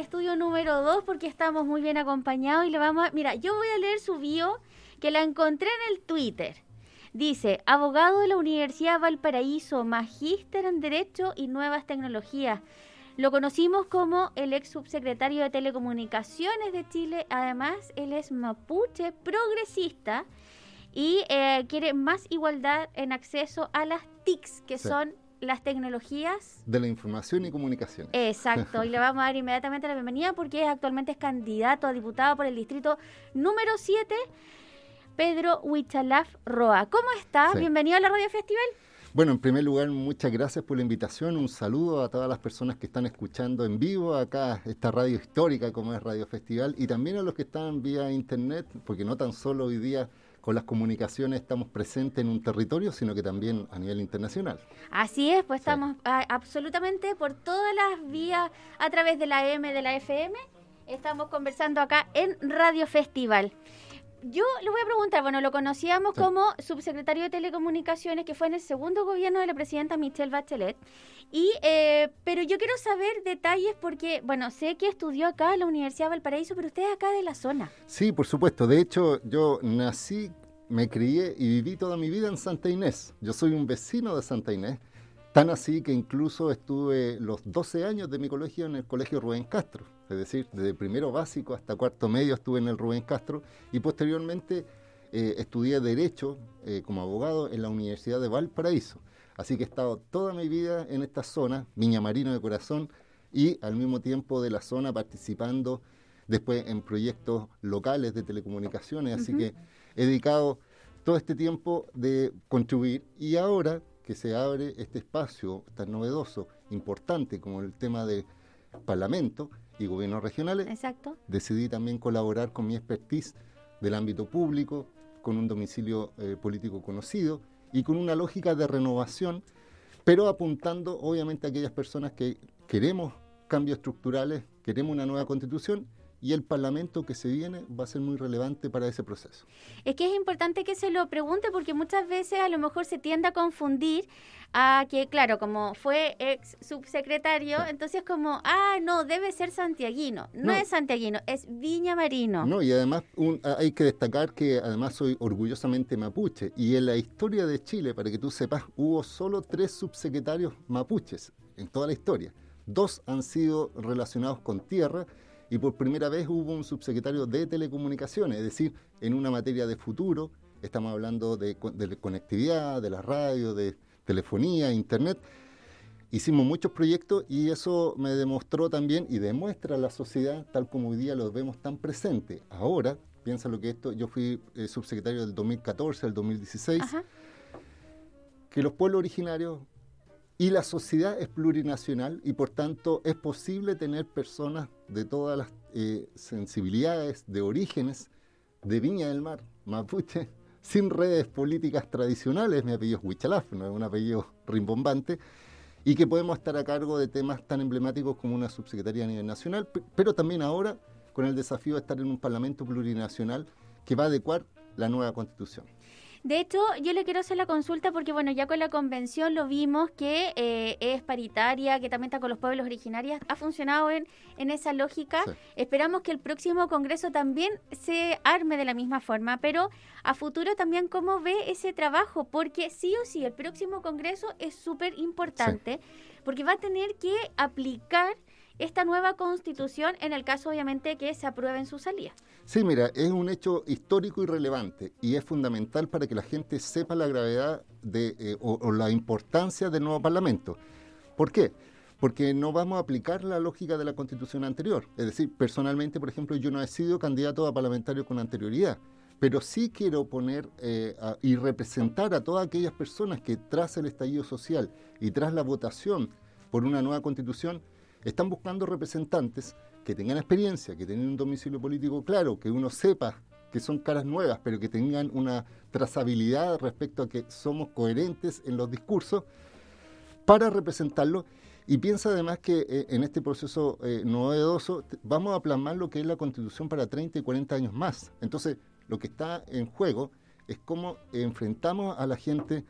estudio número 2 porque estamos muy bien acompañados y le vamos a... Mira, yo voy a leer su bio que la encontré en el Twitter. Dice, abogado de la Universidad Valparaíso, magíster en Derecho y Nuevas Tecnologías. Lo conocimos como el ex subsecretario de Telecomunicaciones de Chile. Además, él es mapuche progresista y eh, quiere más igualdad en acceso a las TICs, que son las tecnologías de la información y comunicación. Exacto, y le vamos a dar inmediatamente la bienvenida porque actualmente es candidato a diputado por el distrito número 7, Pedro Huichalaf Roa. ¿Cómo está? Bienvenido a la Radio Festival. Bueno, en primer lugar, muchas gracias por la invitación. Un saludo a todas las personas que están escuchando en vivo acá esta radio histórica como es Radio Festival y también a los que están vía internet, porque no tan solo hoy día con las comunicaciones estamos presentes en un territorio, sino que también a nivel internacional. Así es, pues estamos ah, absolutamente por todas las vías a través de la M, de la FM. Estamos conversando acá en Radio Festival. Yo le voy a preguntar, bueno, lo conocíamos como subsecretario de Telecomunicaciones, que fue en el segundo gobierno de la presidenta Michelle Bachelet, y, eh, pero yo quiero saber detalles porque, bueno, sé que estudió acá en la Universidad de Valparaíso, pero usted es acá de la zona. Sí, por supuesto. De hecho, yo nací, me crié y viví toda mi vida en Santa Inés. Yo soy un vecino de Santa Inés. Tan así que incluso estuve los 12 años de mi colegio en el colegio Rubén Castro, es decir, desde primero básico hasta cuarto medio estuve en el Rubén Castro y posteriormente eh, estudié Derecho eh, como abogado en la Universidad de Valparaíso. Así que he estado toda mi vida en esta zona, Viña Marino de corazón, y al mismo tiempo de la zona participando después en proyectos locales de telecomunicaciones. Así que he dedicado todo este tiempo de contribuir y ahora que se abre este espacio tan novedoso, importante como el tema de Parlamento y gobiernos regionales, Exacto. decidí también colaborar con mi expertise del ámbito público, con un domicilio eh, político conocido y con una lógica de renovación, pero apuntando obviamente a aquellas personas que queremos cambios estructurales, queremos una nueva constitución y el Parlamento que se viene va a ser muy relevante para ese proceso. Es que es importante que se lo pregunte porque muchas veces a lo mejor se tiende a confundir a que, claro, como fue ex subsecretario, entonces como, ah, no, debe ser santiaguino. No, es santiaguino, es Viña Marino. No, y además hay que destacar que además soy orgullosamente mapuche y en la historia de Chile, para que tú sepas, hubo solo tres subsecretarios mapuches en toda la historia. Dos han sido relacionados con tierra y por primera vez hubo un subsecretario de telecomunicaciones, es decir, en una materia de futuro, estamos hablando de, conectividad, de la radio, de telefonía, internet. Hicimos muchos proyectos y eso me demostró también y demuestra a la sociedad tal como hoy día lo vemos tan presente. Ahora, piensa lo que esto, yo fui eh, subsecretario del 2014 al 2016, que los pueblos originarios y la sociedad es plurinacional y por tanto es posible tener personas de todas las eh, sensibilidades, de orígenes, de Viña del Mar, mapuche, sin redes políticas tradicionales, mi apellido es Huichalaf, no es un apellido rimbombante, y que podemos estar a cargo de temas tan emblemáticos como una subsecretaría a nivel nacional, pero también ahora con el desafío de estar en un parlamento plurinacional que va a adecuar la nueva constitución. De hecho, yo le quiero hacer la consulta porque, bueno, ya con la convención lo vimos que eh, es paritaria, que también está con los pueblos originarios, ha funcionado en, en esa lógica. Esperamos que el próximo Congreso también se arme de la misma forma, pero a futuro también cómo ve ese trabajo, porque sí o sí, el próximo Congreso es súper importante, porque va a tener que aplicar esta nueva constitución en el caso obviamente que se apruebe en su salida. Sí, mira, es un hecho histórico y relevante y es fundamental para que la gente sepa la gravedad de, eh, o, la importancia del nuevo Parlamento. ¿Por qué? Porque no vamos a aplicar la lógica de la constitución anterior. Es decir, personalmente, por ejemplo, yo no he sido candidato a parlamentario con anterioridad pero sí quiero poner eh, y representar a todas aquellas personas que tras el estallido social y tras la votación por una nueva constitución están buscando representantes que tengan experiencia, que tengan un domicilio político claro, que uno sepa que son caras nuevas, pero que tengan una trazabilidad respecto a que somos coherentes en los discursos para representarlo. Y piensa además que eh, en este proceso eh, novedoso vamos a plasmar lo que es la constitución para 30 y 40 años más. Entonces, lo que está en juego es cómo enfrentamos a la gente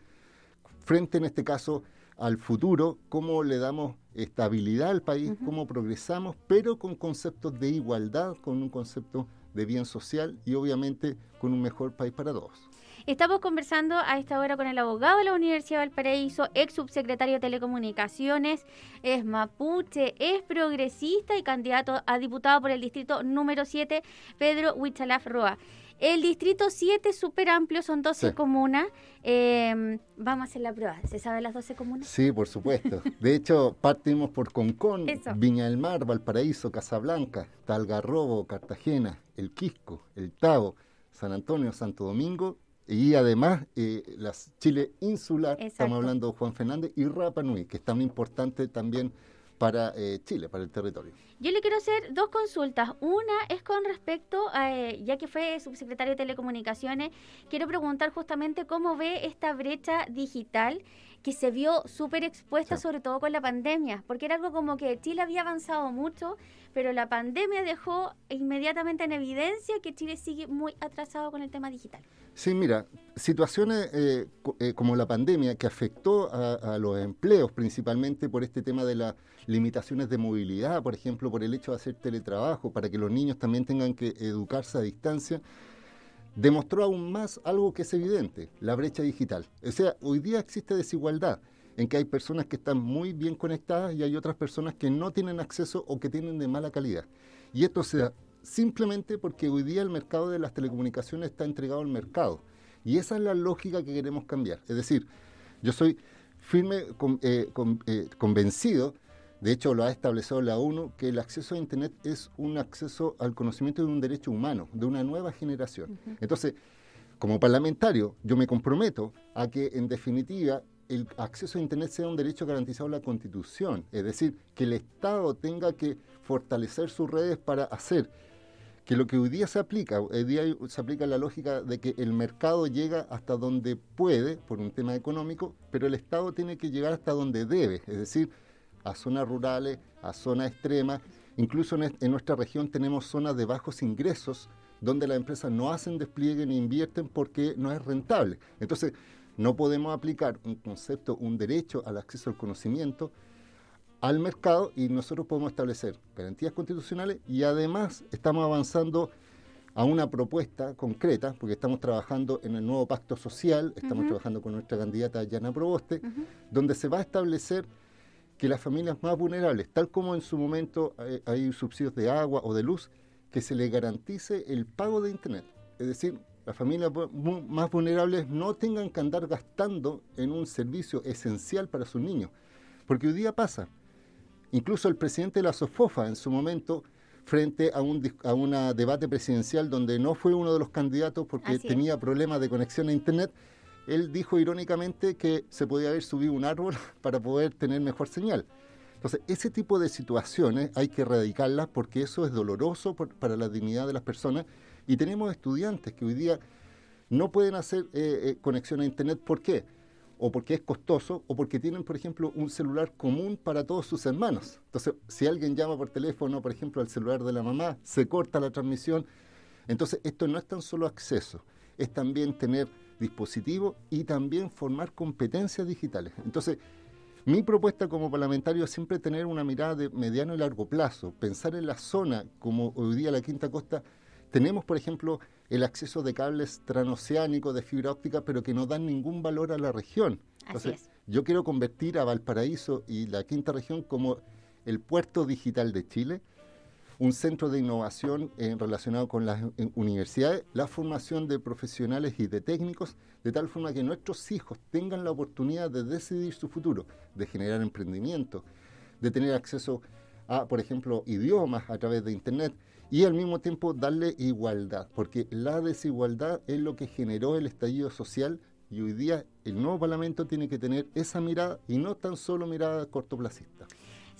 frente, en este caso, al futuro, cómo le damos estabilidad al país, cómo progresamos, pero con conceptos de igualdad, con un concepto de bien social y obviamente con un mejor país para todos. Estamos conversando a esta hora con el abogado de la Universidad de Valparaíso, ex subsecretario de Telecomunicaciones, es mapuche, es progresista y candidato a diputado por el distrito número 7, Pedro Huichalaf Roa. El distrito 7 es súper amplio, son 12 comunas. Em, vamos a hacer la prueba. ¿Se saben las 12 comunas? Sí, por supuesto. De hecho, partimos por Concón, Viña del Mar, Valparaíso, Casablanca, Talgarrobo, Cartagena, El Quisco, El Tavo, San Antonio, Santo Domingo y además eh, las Chile insular, estamos hablando de Juan Fernández, y Rapa Nui, que es tan importante también para eh, Chile, para el territorio. Yo le quiero hacer dos consultas. Una es con respecto, a, eh, ya que fue subsecretario de Telecomunicaciones, quiero preguntar justamente cómo ve esta brecha digital que se vio súper expuesta, sobre todo con la pandemia, porque era algo como que Chile había avanzado mucho, pero la pandemia dejó inmediatamente en evidencia que Chile sigue muy atrasado con el tema digital. Sí, mira, situaciones eh, eh, como la pandemia que afectó a, los empleos principalmente por este tema de las limitaciones de movilidad, por ejemplo, por el hecho de hacer teletrabajo, para que los niños también tengan que educarse a distancia, demostró aún más algo que es evidente, la brecha digital. O sea, hoy día existe desigualdad en que hay personas que están muy bien conectadas y hay otras personas que no tienen acceso o que tienen de mala calidad. Y esto se simplemente porque hoy día el mercado de las telecomunicaciones está entregado al mercado. Y esa es la lógica que queremos cambiar. Es decir, yo soy firme, eh, eh, convencido, de hecho lo ha establecido la ONU, que el acceso a Internet es un acceso al conocimiento de un derecho humano, de una nueva generación. Entonces, como parlamentario, yo me comprometo a que, en definitiva, el acceso a Internet sea un derecho garantizado en la Constitución, es decir, que el Estado tenga que fortalecer sus redes para hacer que lo que hoy día se aplica, hoy día se aplica la lógica de que el mercado llega hasta donde puede, por un tema económico, pero el Estado tiene que llegar hasta donde debe, es decir, a zonas rurales, a zonas extremas, incluso en, nuestra región tenemos zonas de bajos ingresos donde las empresas no hacen despliegue ni invierten porque no es rentable. Entonces, no podemos aplicar un concepto, un derecho al acceso al conocimiento al mercado y nosotros podemos establecer garantías constitucionales y además estamos avanzando a una propuesta concreta, porque estamos trabajando en el nuevo pacto social, estamos trabajando con nuestra candidata Yana Proboste, donde se va a establecer que las familias más vulnerables, tal como en su momento hay, hay subsidios de agua o de luz, que se les garantice el pago de Internet. Es decir, las familias más vulnerables no tengan que andar gastando en un servicio esencial para sus niños. Porque hoy día pasa, Incluso el presidente de la SOFOFA en su momento, frente a un a una debate presidencial donde no fue uno de los candidatos porque tenía problemas de conexión a Internet, él dijo irónicamente que se podía haber subido un árbol para poder tener mejor señal. Entonces, ese tipo de situaciones hay que erradicarlas porque eso es doloroso para la dignidad de las personas. Y tenemos estudiantes que hoy día no pueden hacer eh, eh, conexión a Internet. ¿Por qué? o porque es costoso, o porque tienen, por ejemplo, un celular común para todos sus hermanos. Entonces, si alguien llama por teléfono, por ejemplo, al celular de la mamá, se corta la transmisión. Entonces, esto no es tan solo acceso, es también tener dispositivos y también formar competencias digitales. Entonces, mi propuesta como parlamentario es siempre tener una mirada de mediano y largo plazo, pensar en la zona como hoy día la Quinta Costa. Tenemos, por ejemplo, el acceso de cables transoceánicos de fibra óptica, pero que no dan ningún valor a la región. Entonces, yo quiero convertir a Valparaíso y la quinta región como el puerto digital de Chile, un centro de innovación eh, relacionado con las eh, universidades, la formación de profesionales y de técnicos, de tal forma que nuestros hijos tengan la oportunidad de decidir su futuro, de generar emprendimiento, de tener acceso a, por ejemplo, idiomas a través de Internet, y al mismo tiempo darle igualdad, porque la desigualdad es lo que generó el estallido social y hoy día el nuevo Parlamento tiene que tener esa mirada y no tan solo mirada cortoplacista.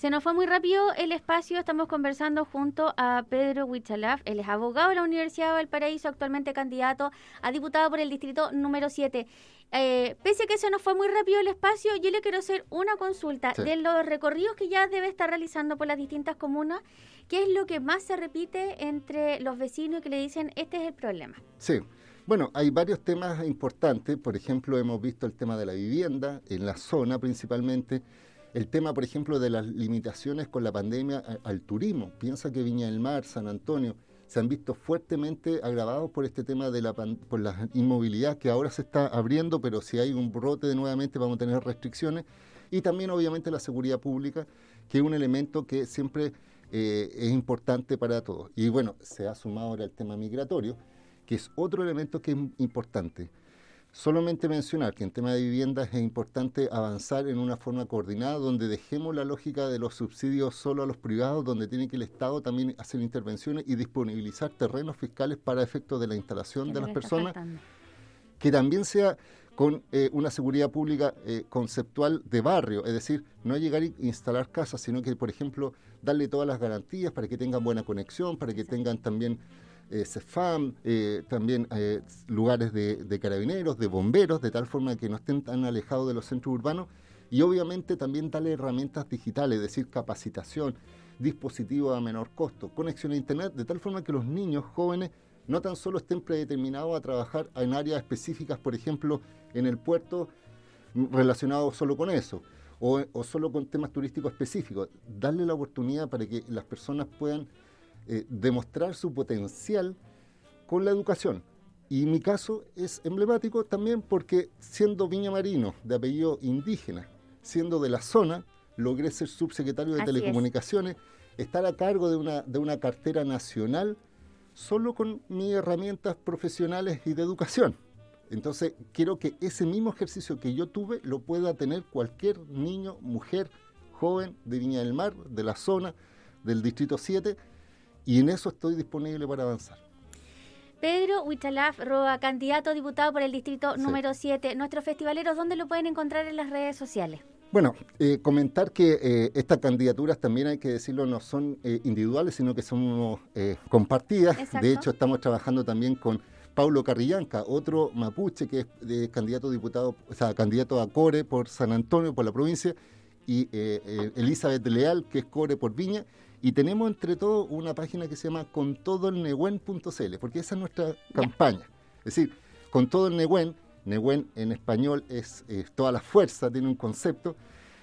Se nos fue muy rápido el espacio. Estamos conversando junto a Pedro Huichalaf. Él es abogado de la Universidad de Valparaíso, actualmente candidato a diputado por el distrito número 7. Eh, pese a que se nos fue muy rápido el espacio, yo le quiero hacer una consulta de los recorridos que ya debe estar realizando por las distintas comunas. ¿Qué es lo que más se repite entre los vecinos que le dicen este es el problema? Sí. Bueno, hay varios temas importantes. Por ejemplo, hemos visto el tema de la vivienda, en la zona principalmente. El tema, por ejemplo, de las limitaciones con la pandemia al turismo. Piensa que Viña del Mar, San Antonio, se han visto fuertemente agravados por este tema de la, por la inmovilidad que ahora se está abriendo, pero si hay un brote de nuevamente vamos a tener restricciones. Y también, obviamente, la seguridad pública, que es un elemento que siempre eh, es importante para todos. Y bueno, se ha sumado ahora el tema migratorio, que es otro elemento que es importante. Solamente mencionar que en tema de viviendas es importante avanzar en una forma coordinada donde dejemos la lógica de los subsidios solo a los privados, donde tiene que el Estado también hacer intervenciones y disponibilizar terrenos fiscales para efectos de la instalación de las personas, que también sea con eh, una seguridad pública eh, conceptual de barrio, es decir, no llegar a instalar casas, sino que, por ejemplo, darle todas las garantías para que tengan buena conexión, para que tengan también eh, CEFAM, eh, también eh, lugares de, carabineros, de bomberos, de tal forma que no estén tan alejados de los centros urbanos. Y obviamente también darle herramientas digitales, es decir, capacitación, dispositivos a menor costo, conexión a Internet, de tal forma que los niños jóvenes no tan solo estén predeterminados a trabajar en áreas específicas, por ejemplo, en el puerto relacionados solo con eso, o, o solo con temas turísticos específicos, darle la oportunidad para que las personas puedan eh, demostrar su potencial con la educación. Y mi caso es emblemático también porque siendo Viña Marino, de apellido indígena, siendo de la zona, logré ser subsecretario de Telecomunicaciones, estar a cargo de una, de una cartera nacional solo con mis herramientas profesionales y de educación. Entonces, quiero que ese mismo ejercicio que yo tuve lo pueda tener cualquier niño, mujer, joven de Viña del Mar, de la zona, del Distrito 7, y en eso estoy disponible para avanzar. Pedro Huichalaf Roa, candidato a diputado por el distrito número 7. Nuestros festivaleros, ¿dónde lo pueden encontrar en las redes sociales? Bueno, eh, comentar que eh, estas candidaturas también hay que decirlo, no son eh, individuales, sino que son compartidas. De hecho, estamos trabajando también con Paulo Carrillanca, otro mapuche que es candidato a diputado, o sea, candidato a Core por San Antonio, por la provincia, y Elizabeth Leal, que es Core por Viña, y tenemos entre todos una página que se llama contodoelnehuen.cl, porque esa es nuestra campaña. Es decir, con todo el Nehuen, Nehuen en español es, toda la fuerza, tiene un concepto.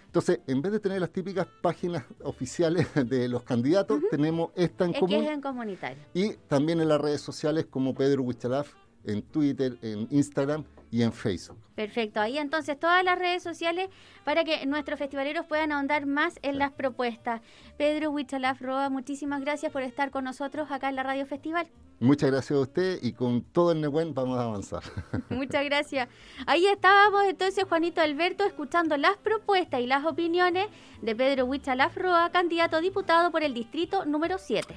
Entonces, en vez de tener las típicas páginas oficiales de los candidatos, tenemos esta en común. Que es en comunitario. Y también en las redes sociales como Pedro Huichalaf, en Twitter, en Instagram y en Facebook. Perfecto, ahí entonces todas las redes sociales para que nuestros festivaleros puedan ahondar más en las propuestas. Pedro Huichalaf Roa, muchísimas gracias por estar con nosotros acá en la Radio Festival. Muchas gracias a usted y con todo el Nehuen vamos a avanzar. Muchas gracias. Ahí estábamos entonces Juanito Alberto escuchando las propuestas y las opiniones de Pedro Huichalaf Roa, candidato a diputado por el distrito número 7.